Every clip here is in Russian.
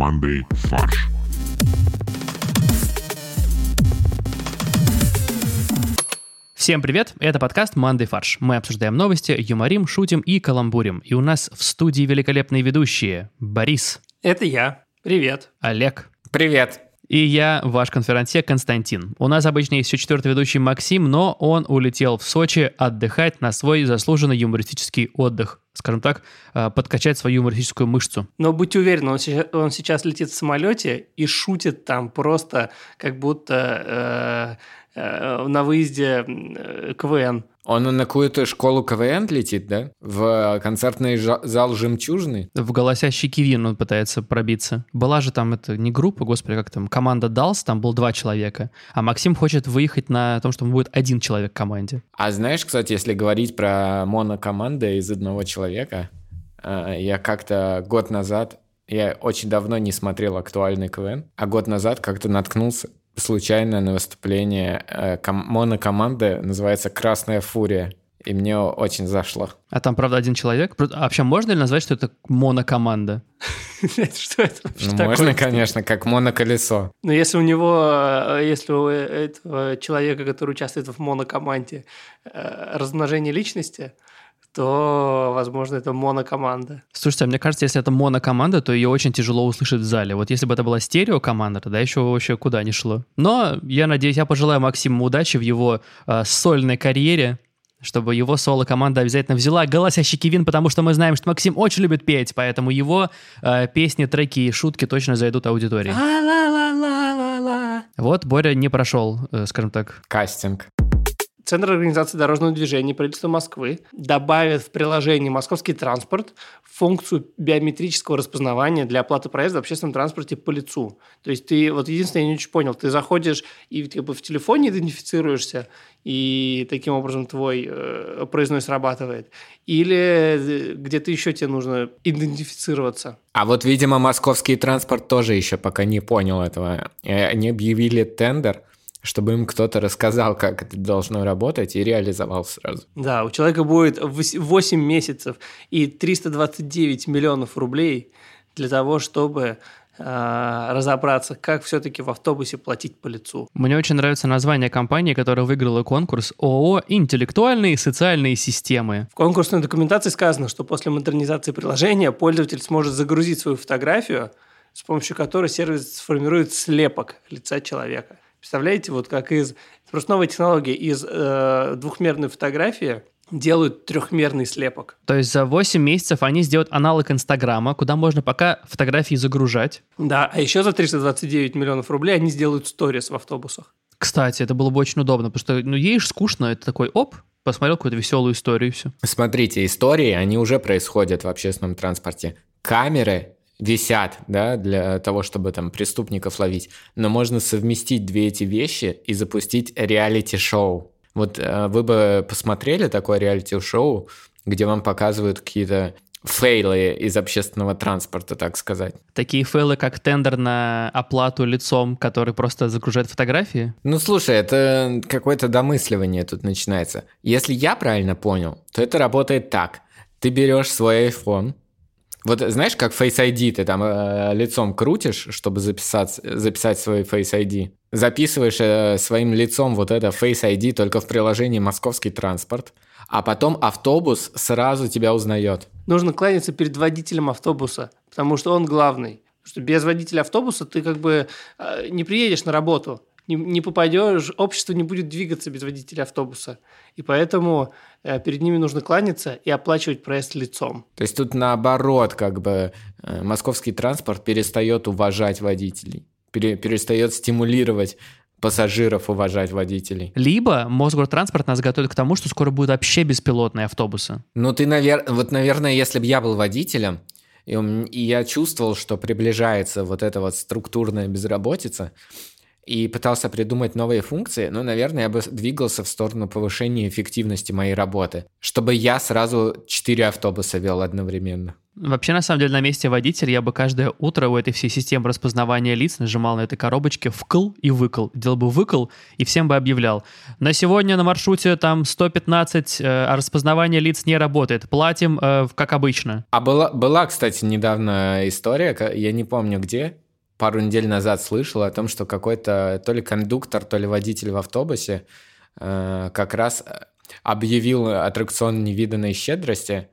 командой «Фарш». Всем привет, это подкаст «Мандай фарш». Мы обсуждаем новости, юморим, шутим и каламбурим. И у нас в студии великолепные ведущие Борис, Это я. Привет. Олег Привет. и я, ваш конферансье Константин. У нас обычно есть еще четвертый ведущий Максим, но он улетел в Сочи отдыхать на свой заслуженный юмористический отдых. Скажем так, э, подкачать свою юмористическую мышцу. Но будьте уверены, он сейчас, он сейчас летит в самолете и шутит там просто, как будто э, э, на выезде э, КВН. Он на какую-то школу КВН летит, да? В концертный зал «Жемчужины»? В голосящий Кивин он пытается пробиться. Была же там, это не группа, господи, как там, команда Далс, там был два человека. А Максим хочет выехать на том, что будет один человек в команде. А знаешь, кстати, если говорить про монокоманды из одного человека, э, я как-то год назад, я очень давно не смотрел актуальный КВН, а год назад как-то наткнулся случайно на выступление э, ком- монокоманды, называется «Красная фурия». И мне очень зашло. А там, правда, один человек. А вообще можно ли назвать, что это монокоманда? Что это вообще Ну, такое? можно, конечно, как моноколесо. Но если у него, э, если у этого человека, который участвует в монокоманде, э, размножение личности, то, возможно, это монокоманда. Слушайте, а мне кажется, если это монокоманда, то ее очень тяжело услышать в зале. Вот если бы это была стереокоманда, тогда еще вообще куда не шло. Но я надеюсь, я пожелаю Максиму удачи в его э, сольной карьере, чтобы его соло-команда обязательно взяла голосящий Кивин, потому что мы знаем, что Максим очень любит петь, поэтому его э, песни, треки и шутки точно зайдут аудитории. Ла-ла-ла-ла-ла-ла. Вот Боря не прошел, э, скажем так. Кастинг. Центр организации дорожного движения правительства Москвы добавит в приложение «Московский транспорт» функцию биометрического распознавания для оплаты проезда в общественном транспорте по лицу. То есть ты, вот единственное, я не очень понял, ты заходишь и как бы в телефоне идентифицируешься, и таким образом твой э, проездной срабатывает. Или э, где-то еще тебе нужно идентифицироваться. А вот, видимо, московский транспорт тоже еще пока не понял этого. И Они объявили тендер, чтобы им кто-то рассказал, как это должно работать, и реализовал сразу. Да, у человека будет вось- 8 месяцев и 329 миллионов рублей для того, чтобы э, разобраться, как все-таки в автобусе платить по лицу. Мне очень нравится название компании, которая выиграла конкурс ООО «Интеллектуальные и социальные системы». В конкурсной документации сказано, что после модернизации приложения пользователь сможет загрузить свою фотографию, с помощью которой сервис сформирует слепок лица человека. Представляете, вот как из... это Просто новая технология. Из э, двухмерной фотографии делают трехмерный слепок. То есть за 8 месяцев они сделают аналог Инстаграма, куда можно пока фотографии загружать. Да, а еще за 329 миллионов рублей они сделают сторис в автобусах. Кстати, это было бы очень удобно, потому что, ну, едешь скучно, это такой, оп, посмотрел какую-то веселую историю и все. Смотрите, истории, они уже происходят в общественном транспорте. Камеры висят, да, для того, чтобы там преступников ловить. Но можно совместить две эти вещи и запустить реалити-шоу. Вот э, вы бы посмотрели такое реалити-шоу, где вам показывают какие-то фейлы из общественного транспорта, так сказать. Такие фейлы, как тендер на оплату лицом, который просто загружает фотографии. Ну, слушай, это какое-то домысливание тут начинается. Если я правильно понял, то это работает так. Ты берешь свой iPhone, вот знаешь, как Face ID ты там э, лицом крутишь, чтобы записать, записать свой Face ID. Записываешь э, своим лицом вот это Face ID только в приложении «Московский транспорт», а потом автобус сразу тебя узнает. Нужно кланяться перед водителем автобуса, потому что он главный. Потому что без водителя автобуса ты как бы э, не приедешь на работу, не, не попадешь, общество не будет двигаться без водителя автобуса. И поэтому э, перед ними нужно кланяться и оплачивать проезд лицом. То есть тут наоборот, как бы э, московский транспорт перестает уважать водителей, пере- перестает стимулировать пассажиров уважать водителей. Либо Мосгортранспорт нас готовит к тому, что скоро будут вообще беспилотные автобусы. Ну, ты, наверное, вот, наверное, если бы я был водителем, и, и я чувствовал, что приближается вот эта вот структурная безработица, и пытался придумать новые функции, ну, наверное, я бы двигался в сторону повышения эффективности моей работы, чтобы я сразу четыре автобуса вел одновременно. Вообще, на самом деле, на месте водителя я бы каждое утро у этой всей системы распознавания лиц нажимал на этой коробочке вкл и выкл. Делал бы выкл и всем бы объявлял. На сегодня на маршруте там 115, э, а распознавание лиц не работает. Платим, э, как обычно. А была, была, кстати, недавно история, я не помню где, пару недель назад слышал о том, что какой-то то ли кондуктор, то ли водитель в автобусе э, как раз объявил аттракцион невиданной щедрости,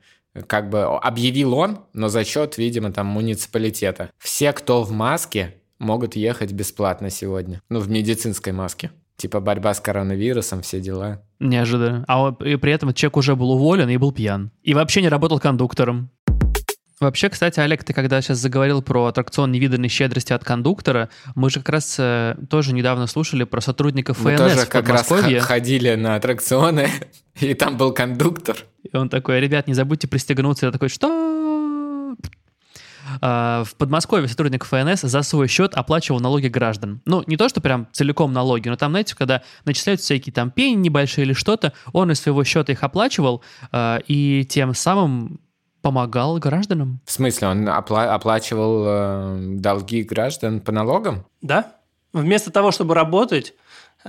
как бы объявил он, но за счет, видимо, там муниципалитета. Все, кто в маске, могут ехать бесплатно сегодня. Ну, в медицинской маске. Типа борьба с коронавирусом, все дела. Неожиданно. А при этом человек уже был уволен и был пьян. И вообще не работал кондуктором. Вообще, кстати, Олег, ты когда сейчас заговорил про аттракцион невиданной щедрости от кондуктора, мы же как раз э, тоже недавно слушали про сотрудников мы ФНС тоже в как раз ходили на аттракционы, и там был кондуктор. И он такой, ребят, не забудьте пристегнуться. Я такой, что? А, в Подмосковье сотрудник ФНС за свой счет оплачивал налоги граждан. Ну, не то, что прям целиком налоги, но там, знаете, когда начисляются всякие там пени небольшие или что-то, он из своего счета их оплачивал, а, и тем самым помогал гражданам. В смысле, он опла- оплачивал э, долги граждан по налогам? Да. Вместо того, чтобы работать,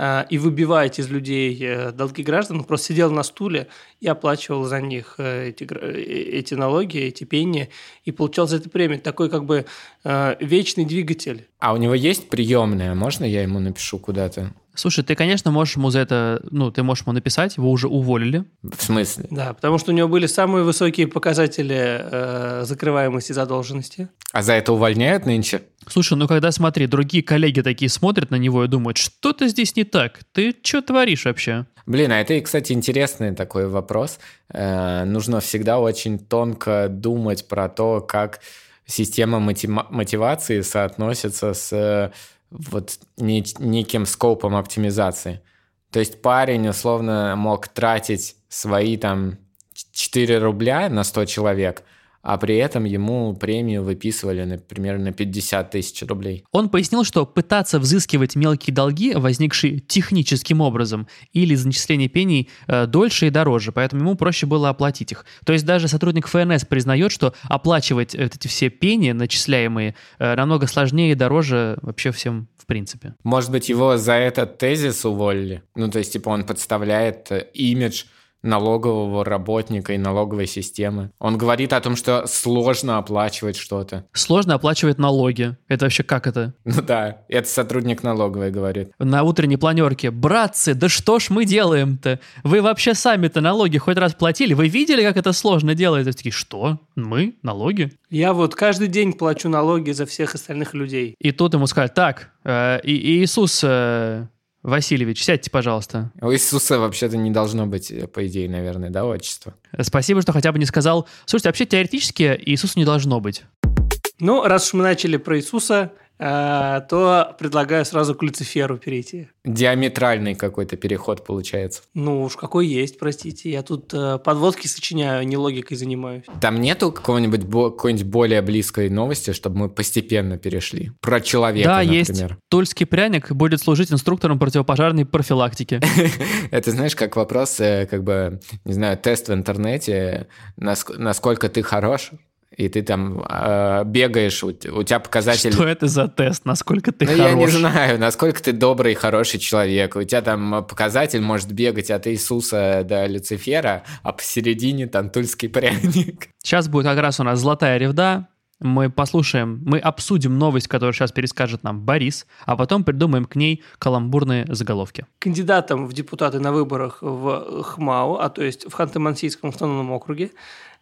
Э, и выбивать из людей э, долги граждан, просто сидел на стуле и оплачивал за них э, эти, эти налоги, эти пени, и получал за это премию. Такой как бы вечный двигатель. А у него есть приемная? Можно я ему напишу куда-то? Слушай, ты, конечно, можешь ему за это, ну, ты можешь ему написать, его уже уволили. В смысле? Да, потому что у него были самые высокие показатели э, закрываемости задолженности. А за это увольняют нынче? Слушай, ну когда, смотри, другие коллеги такие смотрят на него и думают, что-то здесь не так, ты что творишь вообще? Блин, а это, кстати, интересный такой вопрос. Э, нужно всегда очень тонко думать про то, как система мотивации соотносится с вот неким скопом оптимизации. То есть парень условно мог тратить свои там 4 рубля на 100 человек – а при этом ему премию выписывали, например, на 50 тысяч рублей. Он пояснил, что пытаться взыскивать мелкие долги, возникшие техническим образом, или за начисление пений э, дольше и дороже, поэтому ему проще было оплатить их. То есть даже сотрудник ФНС признает, что оплачивать эти все пени, начисляемые, э, намного сложнее и дороже вообще всем в принципе. Может быть, его за этот тезис уволили? Ну, то есть, типа, он подставляет э, имидж налогового работника и налоговой системы. Он говорит о том, что сложно оплачивать что-то. Сложно оплачивать налоги. Это вообще как это? Ну да, это сотрудник налоговой говорит. На утренней планерке. Братцы, да что ж мы делаем-то? Вы вообще сами-то налоги хоть раз платили? Вы видели, как это сложно делается? Такие, что? Мы? Налоги? Я вот каждый день плачу налоги за всех остальных людей. И тут ему сказали, так, э, и, Иисус... Э, Васильевич, сядьте, пожалуйста. У Иисуса вообще-то не должно быть, э, по идее, наверное, да, отчество? Спасибо, что хотя бы не сказал. Слушайте, вообще теоретически Иисуса не должно быть. Ну, раз уж мы начали про Иисуса, Э, то предлагаю сразу к Люциферу перейти. Диаметральный какой-то переход получается. Ну уж какой есть, простите. Я тут э, подводки сочиняю, не логикой занимаюсь. Там нету какого-нибудь какой-нибудь более близкой новости, чтобы мы постепенно перешли? Про человека, да, например. есть. Тульский пряник будет служить инструктором противопожарной профилактики. Это знаешь, как вопрос, э, как бы, не знаю, тест в интернете, насколько ты хорош, и ты там э, бегаешь, у, у тебя показатель... Что это за тест? Насколько ты ну, хорош? я не знаю, насколько ты добрый, хороший человек. У тебя там показатель может бегать от Иисуса до Люцифера, а посередине там тульский пряник. Сейчас будет как раз у нас золотая ревда, мы послушаем, мы обсудим новость, которую сейчас перескажет нам Борис, а потом придумаем к ней каламбурные заголовки. Кандидатом в депутаты на выборах в ХМАУ, а то есть в Ханты-Мансийском автономном округе,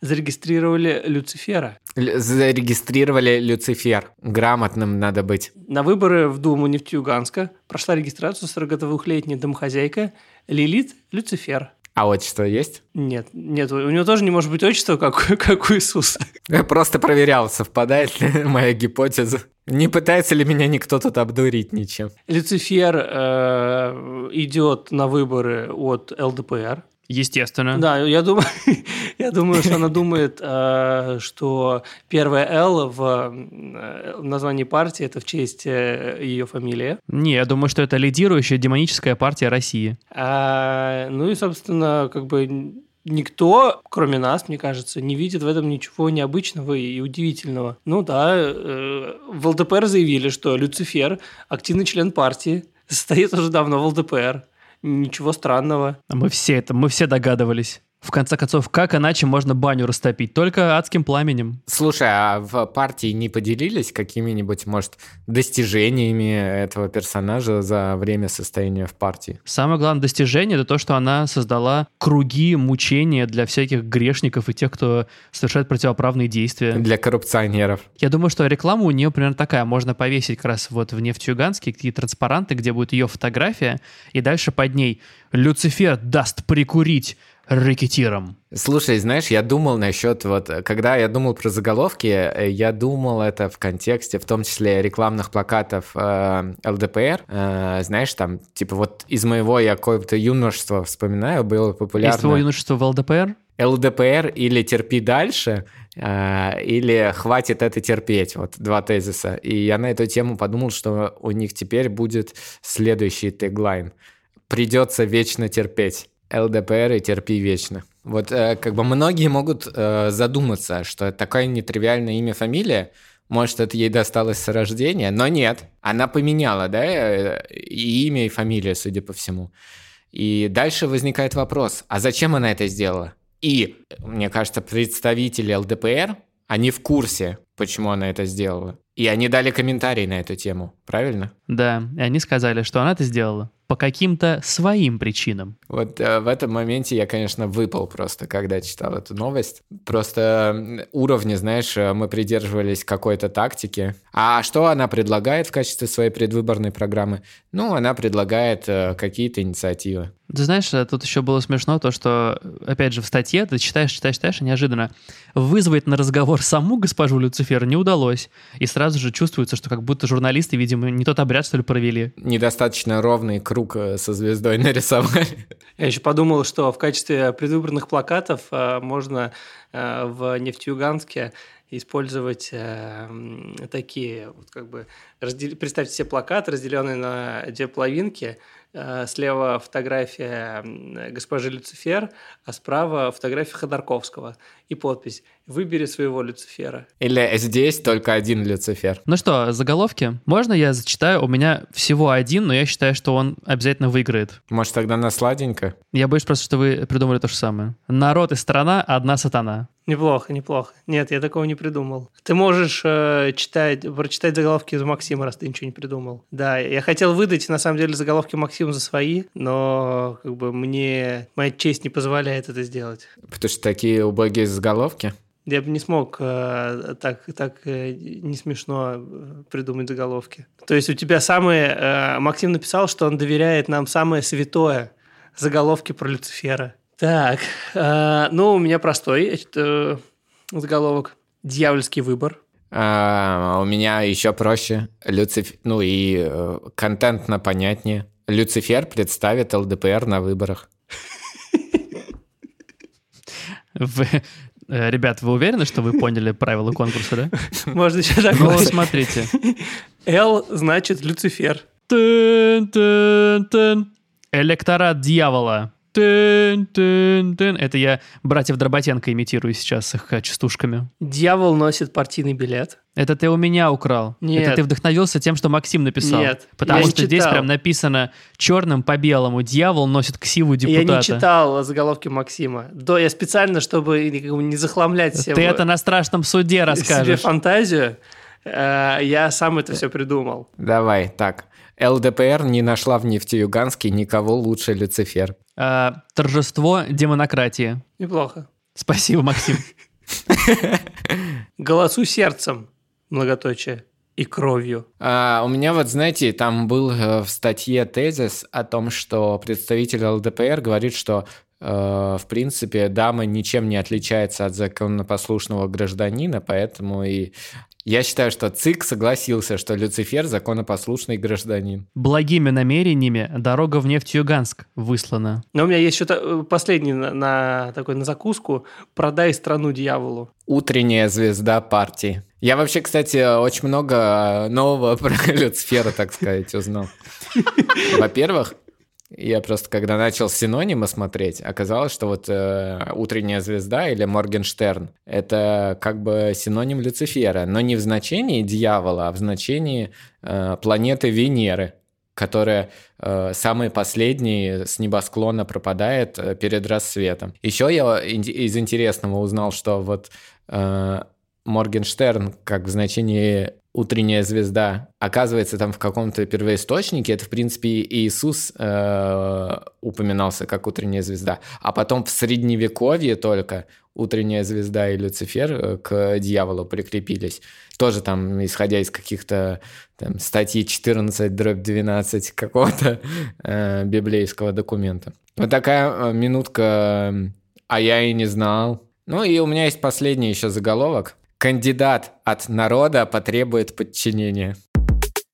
зарегистрировали Люцифера. Л- зарегистрировали Люцифер. Грамотным надо быть. На выборы в Думу Нефтеюганска прошла регистрацию 42-летняя домохозяйка Лилит Люцифер. А отчество есть? Нет, нет, у него тоже не может быть отчества, как, как у Иисуса. Я просто проверял, совпадает ли моя гипотеза. Не пытается ли меня никто тут обдурить ничем? Люцифер э, идет на выборы от ЛДПР. Естественно. Да, я думаю, я думаю, что она думает, э, что первое «Л» в э, названии партии – это в честь э, ее фамилии. Не, я думаю, что это лидирующая демоническая партия России. А, ну и, собственно, как бы никто, кроме нас, мне кажется, не видит в этом ничего необычного и удивительного. Ну да, в ЛДПР заявили, что Люцифер – активный член партии, состоит уже давно в ЛДПР. Ничего странного. А мы все это, мы все догадывались. В конце концов, как иначе можно баню растопить? Только адским пламенем. Слушай, а в партии не поделились какими-нибудь, может, достижениями этого персонажа за время состояния в партии? Самое главное достижение — это то, что она создала круги мучения для всяких грешников и тех, кто совершает противоправные действия. Для коррупционеров. Я думаю, что реклама у нее примерно такая. Можно повесить как раз вот в Нефтьюганске какие транспаранты, где будет ее фотография, и дальше под ней «Люцифер даст прикурить рэкетиром. Слушай, знаешь, я думал насчет, вот, когда я думал про заголовки, э, я думал это в контексте, в том числе рекламных плакатов э, ЛДПР. Э, знаешь, там, типа, вот из моего я какое-то юношество вспоминаю, было популярно... Из твоего юношества в ЛДПР? ЛДПР или терпи дальше, э, или хватит это терпеть. Вот два тезиса. И я на эту тему подумал, что у них теперь будет следующий теглайн. Придется вечно терпеть. ЛДПР и терпи вечно. Вот э, как бы многие могут э, задуматься, что такое нетривиальное имя, фамилия, может, это ей досталось с рождения, но нет. Она поменяла, да, э, и имя, и фамилию, судя по всему. И дальше возникает вопрос, а зачем она это сделала? И, мне кажется, представители ЛДПР, они в курсе, почему она это сделала. И они дали комментарий на эту тему, правильно? Да, и они сказали, что она это сделала по каким-то своим причинам. Вот э, в этом моменте я, конечно, выпал просто, когда читал эту новость. Просто уровни, знаешь, э, мы придерживались какой-то тактики. А что она предлагает в качестве своей предвыборной программы? Ну, она предлагает э, какие-то инициативы. Ты знаешь, э, тут еще было смешно то, что, опять же, в статье ты читаешь, читаешь, читаешь, и неожиданно вызвать на разговор саму госпожу Люцифер не удалось. И сразу же чувствуется, что как будто журналисты, видимо, не тот обряд, что ли, провели. Недостаточно ровный круг э, со звездой нарисовали. Я еще подумал, что в качестве предвыборных плакатов э, можно в Нефтьюганске использовать э, такие, вот как бы, раздел... представьте себе плакат, разделенный на две половинки, слева фотография госпожи Люцифер, а справа фотография Ходорковского. И подпись «Выбери своего Люцифера». Или здесь только один Люцифер. Ну что, заголовки? Можно я зачитаю? У меня всего один, но я считаю, что он обязательно выиграет. Может, тогда на сладенько? Я боюсь просто, что вы придумали то же самое. Народ и страна – одна сатана. Неплохо, неплохо. Нет, я такого не придумал. Ты можешь э, читать, прочитать заголовки из Максима, раз ты ничего не придумал. Да, я хотел выдать, на самом деле, заголовки Максима за свои, но как бы мне моя честь не позволяет это сделать. Потому что такие убогие заголовки? Я бы не смог э, так, так э, не смешно э, придумать заголовки. То есть у тебя самые... Э, Максим написал, что он доверяет нам самое святое заголовки про Люцифера. Так, э, ну, у меня простой э, заголовок. Дьявольский выбор. А, у меня еще проще. Люциф... Ну и э, контентно понятнее. Люцифер представит ЛДПР на выборах. Вы, э, ребят, вы уверены, что вы поняли правила конкурса, да? Можно еще так Ну, смотрите. Л значит Люцифер. Электорат дьявола. Тын-тын-тын. Это я братьев Дроботенко имитирую сейчас с их э, частушками. Дьявол носит партийный билет. Это ты у меня украл. Нет. Это ты вдохновился тем, что Максим написал. Нет, Потому я не что здесь читал. прям написано черным по белому. Дьявол носит ксиву Я депутата. не читал заголовки Максима. Да, я специально, чтобы не- не захламлять всем Ты это на страшном суде себе расскажешь. фантазию, э, я сам это все придумал. Давай, так. ЛДПР не нашла в Нефтеюганске никого лучше Люцифер. А, торжество демонократии. Неплохо. Спасибо, Максим. Голосуй сердцем, многоточие, и кровью. А, у меня вот, знаете, там был э, в статье тезис о том, что представитель ЛДПР говорит, что в принципе дама ничем не отличается от законопослушного гражданина, поэтому и я считаю, что ЦИК согласился, что Люцифер законопослушный гражданин. Благими намерениями дорога в Нефтьюганск выслана. Но у меня есть что-то последний на, на такой на закуску. Продай страну дьяволу. Утренняя звезда партии. Я вообще, кстати, очень много нового про Люцифера, так сказать, узнал. Во-первых, Я просто, когда начал синонимы смотреть, оказалось, что вот э, «Утренняя звезда» или «Моргенштерн» — это как бы синоним Люцифера, но не в значении дьявола, а в значении э, планеты Венеры, которая э, самый последний с небосклона пропадает э, перед рассветом. Еще я из интересного узнал, что вот э, Моргенштерн, как в значении утренняя звезда, оказывается там в каком-то первоисточнике, это, в принципе, Иисус э, упоминался как утренняя звезда, а потом в средневековье только утренняя звезда и Люцифер э, к дьяволу прикрепились. Тоже там, исходя из каких-то там, статьи 14, дробь 12 какого-то э, библейского документа. Вот такая э, минутка, а я и не знал. Ну и у меня есть последний еще заголовок. Кандидат от народа потребует подчинения.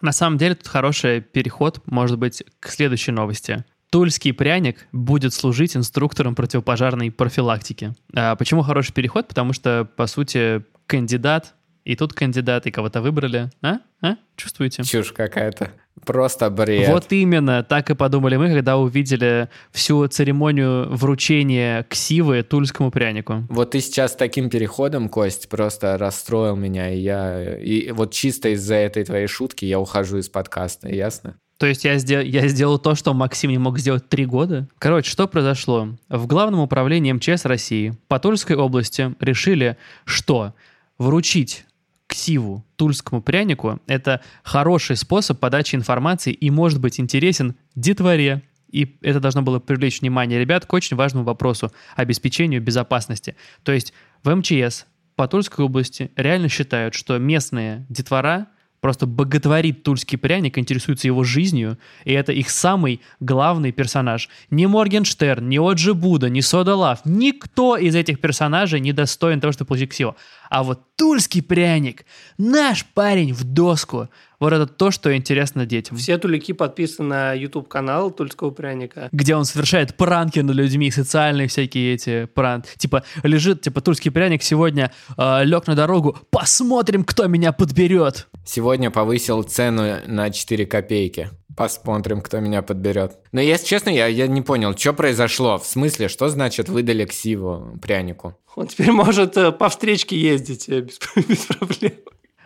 На самом деле тут хороший переход, может быть, к следующей новости. Тульский пряник будет служить инструктором противопожарной профилактики. А почему хороший переход? Потому что, по сути, кандидат и тут кандидаты кого-то выбрали. А? А? Чувствуете? Чушь какая-то. Просто бред. Вот именно, так и подумали мы, когда увидели всю церемонию вручения ксивы тульскому прянику. Вот ты сейчас таким переходом, Кость, просто расстроил меня, и я... И вот чисто из-за этой твоей шутки я ухожу из подкаста, ясно? То есть я, сдел, я сделал то, что Максим не мог сделать три года? Короче, что произошло? В Главном управлении МЧС России по Тульской области решили, что вручить ксиву, тульскому прянику, это хороший способ подачи информации и может быть интересен детворе. И это должно было привлечь внимание ребят к очень важному вопросу – обеспечению безопасности. То есть в МЧС по Тульской области реально считают, что местные детвора просто боготворит тульский пряник, интересуется его жизнью, и это их самый главный персонаж. Ни Моргенштерн, ни Оджи Буда, ни Сода Лав, никто из этих персонажей не достоин того, чтобы получить ксио. А вот тульский пряник, наш парень в доску, вот это то, что интересно детям. Все тулики подписаны на YouTube-канал Тульского пряника. Где он совершает пранки над людьми, социальные всякие эти пранки. Типа, лежит, типа, Тульский пряник сегодня э, лег на дорогу, посмотрим, кто меня подберет. Сегодня повысил цену на 4 копейки. Посмотрим, кто меня подберет. Но если честно, я, я не понял, что произошло. В смысле, что значит выдали ксиву прянику? Он теперь может э, по встречке ездить э, без, без проблем.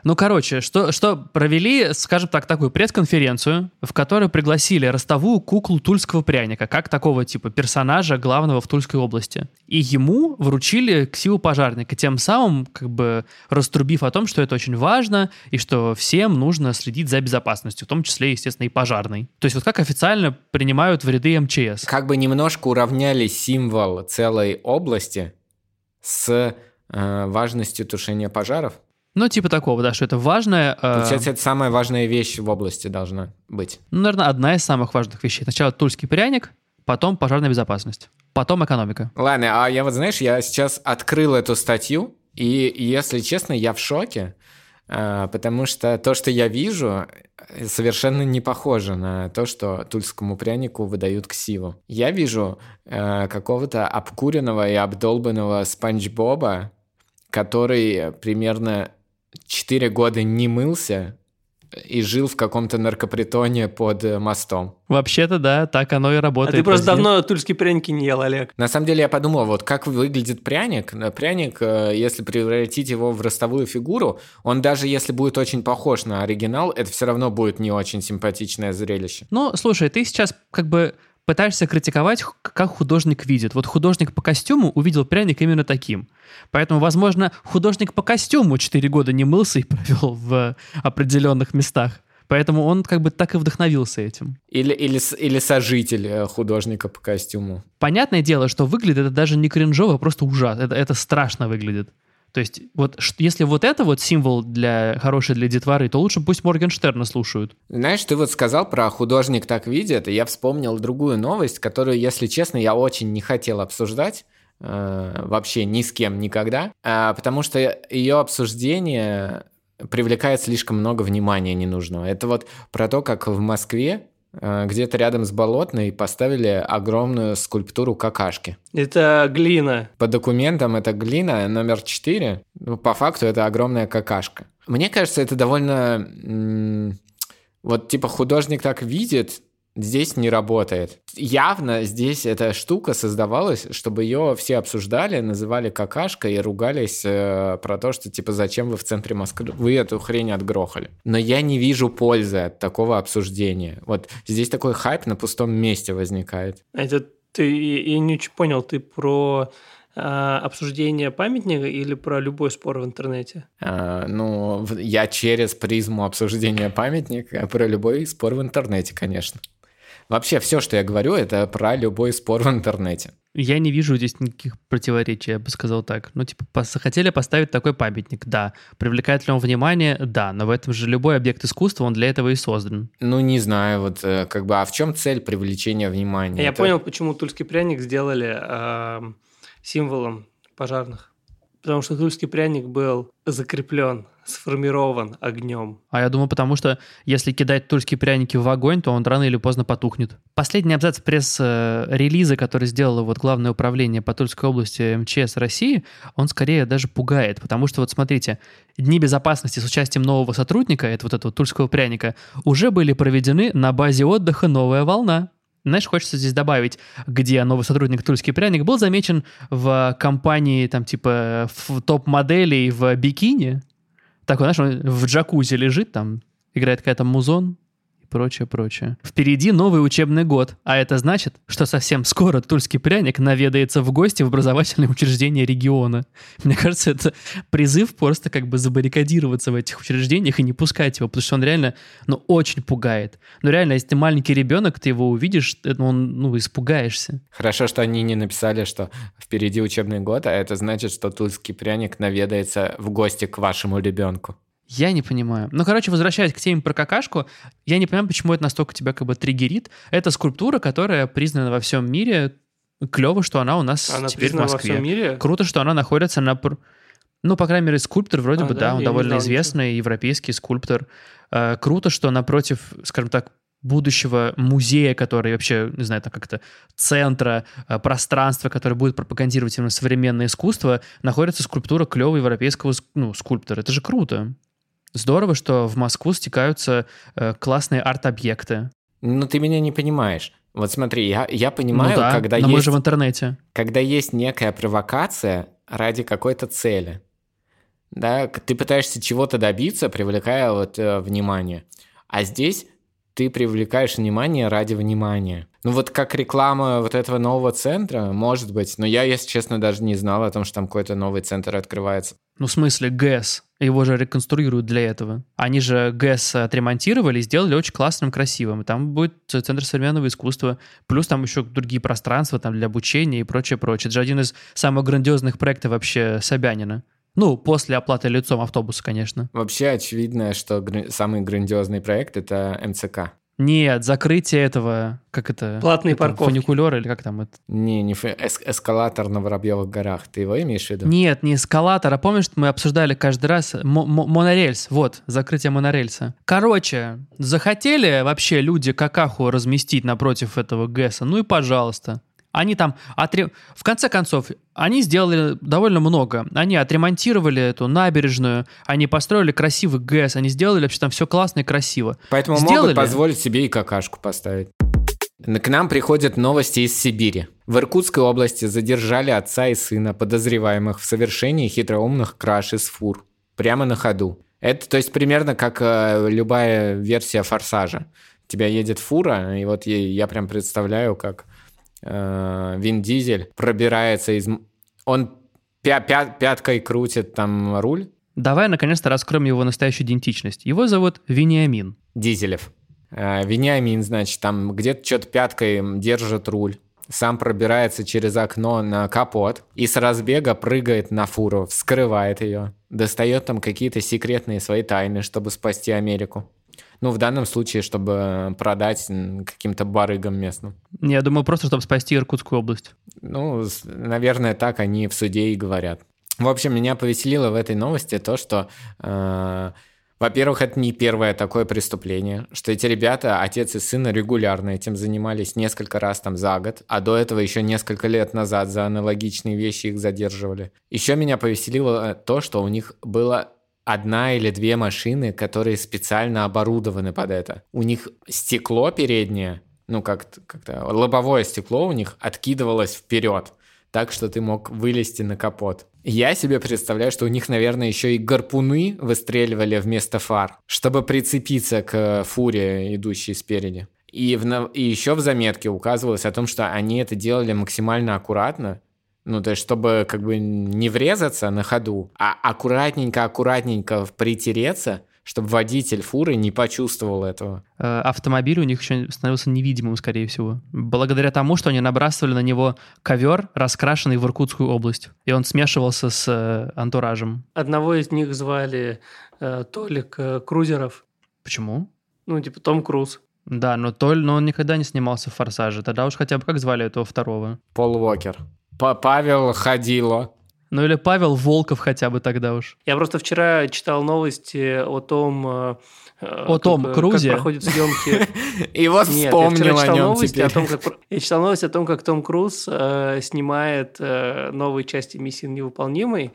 Ну, короче, что, что провели, скажем так, такую пресс-конференцию, в которой пригласили ростовую куклу тульского пряника, как такого типа персонажа главного в Тульской области. И ему вручили ксиву пожарника, тем самым как бы раструбив о том, что это очень важно, и что всем нужно следить за безопасностью, в том числе, естественно, и пожарной. То есть вот как официально принимают в ряды МЧС. Как бы немножко уравняли символ целой области с э, важностью тушения пожаров. Ну, типа такого, да, что это важное... Э... Получается, это самая важная вещь в области должна быть. Ну, наверное, одна из самых важных вещей. Сначала тульский пряник, потом пожарная безопасность, потом экономика. Ладно, а я вот, знаешь, я сейчас открыл эту статью, и, если честно, я в шоке, э, потому что то, что я вижу, совершенно не похоже на то, что тульскому прянику выдают ксиву. Я вижу э, какого-то обкуренного и обдолбанного Спанч Боба, который примерно 4 года не мылся и жил в каком-то наркопритоне под э, мостом. Вообще-то, да, так оно и работает. А ты просто давно тульские пряники не ел, Олег. На самом деле я подумал, вот как выглядит пряник. Пряник, э, если превратить его в ростовую фигуру, он даже если будет очень похож на оригинал, это все равно будет не очень симпатичное зрелище. Ну, слушай, ты сейчас как бы пытаешься критиковать, как художник видит. Вот художник по костюму увидел пряник именно таким. Поэтому, возможно, художник по костюму 4 года не мылся и провел в определенных местах. Поэтому он как бы так и вдохновился этим. Или, или, или сожитель э, художника по костюму. Понятное дело, что выглядит это даже не кринжово, а просто ужасно. Это, это страшно выглядит. То есть, вот если вот это вот символ для хороший для детворы, то лучше пусть Моргенштерна слушают. Знаешь, ты вот сказал про художник так видит, и я вспомнил другую новость, которую, если честно, я очень не хотел обсуждать э, вообще ни с кем никогда, э, потому что ее обсуждение привлекает слишком много внимания ненужного. Это вот про то, как в Москве где-то рядом с Болотной поставили огромную скульптуру какашки. Это глина. По документам это глина номер 4. Ну, по факту это огромная какашка. Мне кажется, это довольно... Вот типа художник так видит, здесь не работает. Явно здесь эта штука создавалась, чтобы ее все обсуждали, называли какашкой и ругались э, про то, что типа зачем вы в центре Москвы вы эту хрень отгрохали. Но я не вижу пользы от такого обсуждения. Вот здесь такой хайп на пустом месте возникает. Это ты, я не очень понял, ты про а, обсуждение памятника или про любой спор в интернете? А, ну, я через призму обсуждения памятника, про любой спор в интернете, конечно. Вообще все, что я говорю, это про любой спор в интернете. Я не вижу здесь никаких противоречий, я бы сказал так. Ну, типа, пос- хотели поставить такой памятник, да. Привлекает ли он внимание? Да. Но в этом же любой объект искусства, он для этого и создан. Ну, не знаю, вот э, как бы, а в чем цель привлечения внимания? Я Это- понял, почему тульский пряник сделали а, символом пожарных. Потому что тульский пряник был закреплен, сформирован огнем. А я думаю, потому что если кидать тульские пряники в огонь, то он рано или поздно потухнет. Последний абзац пресс-релиза, который сделало вот Главное управление по Тульской области МЧС России, он скорее даже пугает, потому что вот смотрите, Дни безопасности с участием нового сотрудника, это вот этого тульского пряника, уже были проведены на базе отдыха «Новая волна». Знаешь, хочется здесь добавить, где новый сотрудник Тульский пряник был замечен в компании, там, типа, в топ-моделей в бикини. Такой, знаешь, он в джакузи лежит, там, играет какая-то музон и прочее, прочее. Впереди новый учебный год, а это значит, что совсем скоро Тульский пряник наведается в гости в образовательные учреждения региона. Мне кажется, это призыв просто как бы забаррикадироваться в этих учреждениях и не пускать его, потому что он реально, ну, очень пугает. Ну, реально, если ты маленький ребенок, ты его увидишь, э, он, ну, испугаешься. Хорошо, что они не написали, что впереди учебный год, а это значит, что тульский пряник наведается в гости к вашему ребенку. Я не понимаю. Ну, короче, возвращаясь к теме про какашку, я не понимаю, почему это настолько тебя как бы триггерит. Это скульптура, которая признана во всем мире. Клево, что она у нас Она теперь в признана во Москве. всем мире. Круто, что она находится на... Ну, по крайней мере, скульптор вроде А, бы, да? да, он довольно знал известный европейский скульптор. Э, Круто, что напротив, скажем так, будущего музея, который вообще, не знаю, там как-то центра, э, пространства, которое будет пропагандировать именно современное искусство, находится скульптура клевого европейского ск- ну, скульптора. Это же круто. Здорово, что в Москву стекаются э, классные арт-объекты. Ну, ты меня не понимаешь. Вот смотри, я, я понимаю, ну да, когда, но мы есть, же в интернете. когда есть некая провокация ради какой-то цели. Да, ты пытаешься чего-то добиться, привлекая вот э, внимание. А здесь ты привлекаешь внимание ради внимания. Ну вот как реклама вот этого нового центра, может быть, но я, если честно, даже не знал о том, что там какой-то новый центр открывается. Ну, в смысле, ГЭС. Его же реконструируют для этого. Они же ГЭС отремонтировали и сделали очень классным, красивым. Там будет Центр современного искусства. Плюс там еще другие пространства там для обучения и прочее, прочее. Это же один из самых грандиозных проектов вообще Собянина. Ну, после оплаты лицом автобуса, конечно. Вообще очевидно, что гра- самый грандиозный проект это МЦК. Нет, закрытие этого, как это? Платные это, парковки. Фуникулер или как там это? Не, не фе- эс- эскалатор на Воробьевых горах. Ты его имеешь в виду? Нет, не эскалатор, а помнишь, мы обсуждали каждый раз мо- мо- монорельс, вот, закрытие монорельса. Короче, захотели вообще люди какаху разместить напротив этого ГЭСа, ну и пожалуйста. Они там, отре- в конце концов, они сделали довольно много. Они отремонтировали эту набережную, они построили красивый ГЭС, они сделали вообще там все классно и красиво. Поэтому Сделали? могут позволить себе и какашку поставить. К нам приходят новости из Сибири. В Иркутской области задержали отца и сына, подозреваемых в совершении хитроумных краж из фур. Прямо на ходу. Это, то есть, примерно как э, любая версия «Форсажа». У тебя едет фура, и вот я, я прям представляю, как э, Вин Дизель пробирается из... Он пя- пя- пяткой крутит там руль, Давай наконец-то раскроем его настоящую идентичность. Его зовут Вениамин. Дизелев. Э, Вениамин, значит, там где-то что-то пяткой держит руль. Сам пробирается через окно на капот и с разбега прыгает на фуру, вскрывает ее, достает там какие-то секретные свои тайны, чтобы спасти Америку. Ну, в данном случае, чтобы продать каким-то барыгам местным. Я думаю, просто чтобы спасти Иркутскую область. Ну, наверное, так они в суде и говорят. В общем, меня повеселило в этой новости то, что, э, во-первых, это не первое такое преступление, что эти ребята, отец и сын, регулярно этим занимались несколько раз там за год, а до этого еще несколько лет назад за аналогичные вещи их задерживали. Еще меня повеселило э, то, что у них было одна или две машины, которые специально оборудованы под это. У них стекло переднее ну, как-то, как-то лобовое стекло у них откидывалось вперед, так что ты мог вылезти на капот. Я себе представляю, что у них, наверное, еще и гарпуны выстреливали вместо фар, чтобы прицепиться к фуре, идущей спереди. И, в, и еще в заметке указывалось о том, что они это делали максимально аккуратно, ну, то есть, чтобы как бы не врезаться на ходу, а аккуратненько-аккуратненько притереться, чтобы водитель фуры не почувствовал этого. Э, автомобиль у них еще становился невидимым, скорее всего. Благодаря тому, что они набрасывали на него ковер, раскрашенный в Иркутскую область. И он смешивался с э, антуражем. Одного из них звали э, Толик э, Крузеров. Почему? Ну, типа Том Круз. Да, но Толь, но он никогда не снимался в «Форсаже». Тогда уж хотя бы как звали этого второго? Пол Уокер. Павел Ходило. Ну или Павел Волков хотя бы тогда уж. Я просто вчера читал новости о том, э, о Том Крузе? Как проходят съемки. И вот вспомнил о нем теперь. Я читал новости о том, как Том Круз э, снимает э, новые части «Миссии невыполнимой».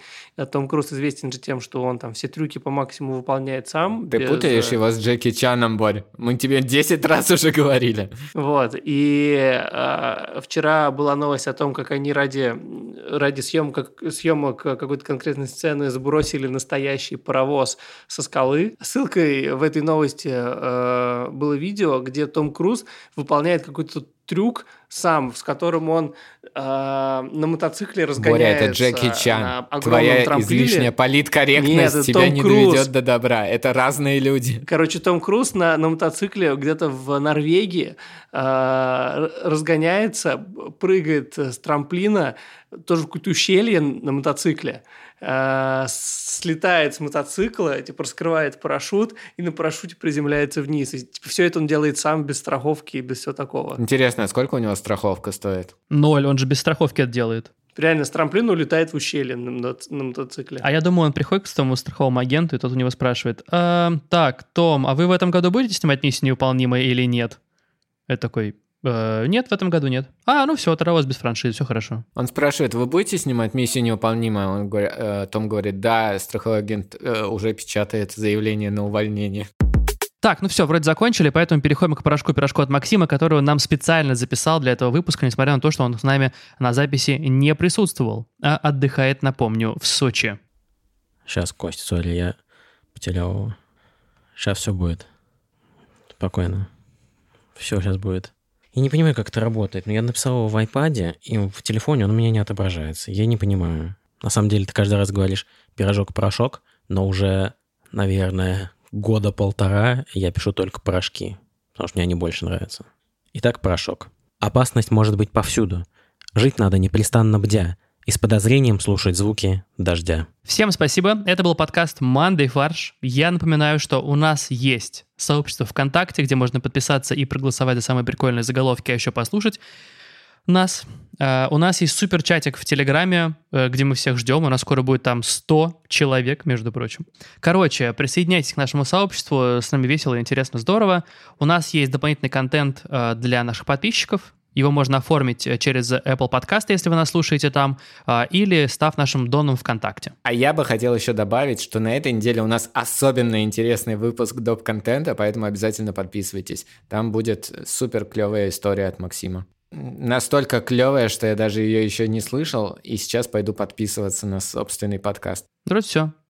Том Круз известен же тем, что он там все трюки по максимуму выполняет сам. Ты путаешь его с Джеки Чаном, Борь. Мы тебе 10 раз уже говорили. Вот. И вчера была новость о том, как они ради, ради съемок, съемок какой-то конкретной сцены сбросили настоящий паровоз со скалы. Ссылкой в этой новости э, было видео, где Том Круз выполняет какой-то трюк сам, с которым он э, на мотоцикле разгоняется. Боря, это Джеки Чан. Твоя трамплине. излишняя политкорректность Нет, тебя Том не Круз. доведет до добра. Это разные люди. Короче, Том Круз на, на мотоцикле где-то в Норвегии э, разгоняется, прыгает с трамплина, тоже в какое-то ущелье на мотоцикле. Э, слетает с мотоцикла, типа раскрывает парашют и на парашюте приземляется вниз. И, типа, все это он делает сам без страховки и без всего такого. Интересно, а сколько у него страховка стоит? Ноль, он же без страховки это делает. Реально, с трамплина улетает в ущелье на, на, на мотоцикле. А я думаю, он приходит к тому страховому агенту, и тот у него спрашивает, э, так, Том, а вы в этом году будете снимать миссию неуполнимой или нет? Это такой, Э, нет, в этом году нет. А, ну все, вас без франшизы, все хорошо. Он спрашивает, вы будете снимать «Миссию невыполнимая»? Он говорит, э, Том говорит, да, страховой агент э, уже печатает заявление на увольнение. Так, ну все, вроде закончили, поэтому переходим к порошку-пирожку от Максима, который он нам специально записал для этого выпуска, несмотря на то, что он с нами на записи не присутствовал, а отдыхает, напомню, в Сочи. Сейчас, Костя, сори, я потерял его. Сейчас все будет. Спокойно. Все сейчас будет. Я не понимаю, как это работает. Но я написал его в iPad, и в телефоне он у меня не отображается. Я не понимаю. На самом деле ты каждый раз говоришь пирожок-порошок, но уже, наверное, года полтора я пишу только порошки, потому что мне они больше нравятся. Итак, порошок. Опасность может быть повсюду. Жить надо непрестанно бдя, и с подозрением слушать звуки дождя. Всем спасибо. Это был подкаст Monday Фарш. Я напоминаю, что у нас есть сообщество ВКонтакте, где можно подписаться и проголосовать за самые прикольные заголовки, а еще послушать нас. Uh, у нас есть супер чатик в Телеграме, uh, где мы всех ждем. У нас скоро будет там 100 человек, между прочим. Короче, присоединяйтесь к нашему сообществу. С нами весело, интересно, здорово. У нас есть дополнительный контент uh, для наших подписчиков. Его можно оформить э, через Apple Podcast, если вы нас слушаете там, а, или став нашим доном ВКонтакте. А я бы хотел еще добавить, что на этой неделе у нас особенно интересный выпуск доп-контента, поэтому обязательно подписывайтесь. Там будет супер клевая история от Максима. Настолько клевая, что я даже ее еще не слышал, и сейчас пойду подписываться на собственный подкаст. Вроде все.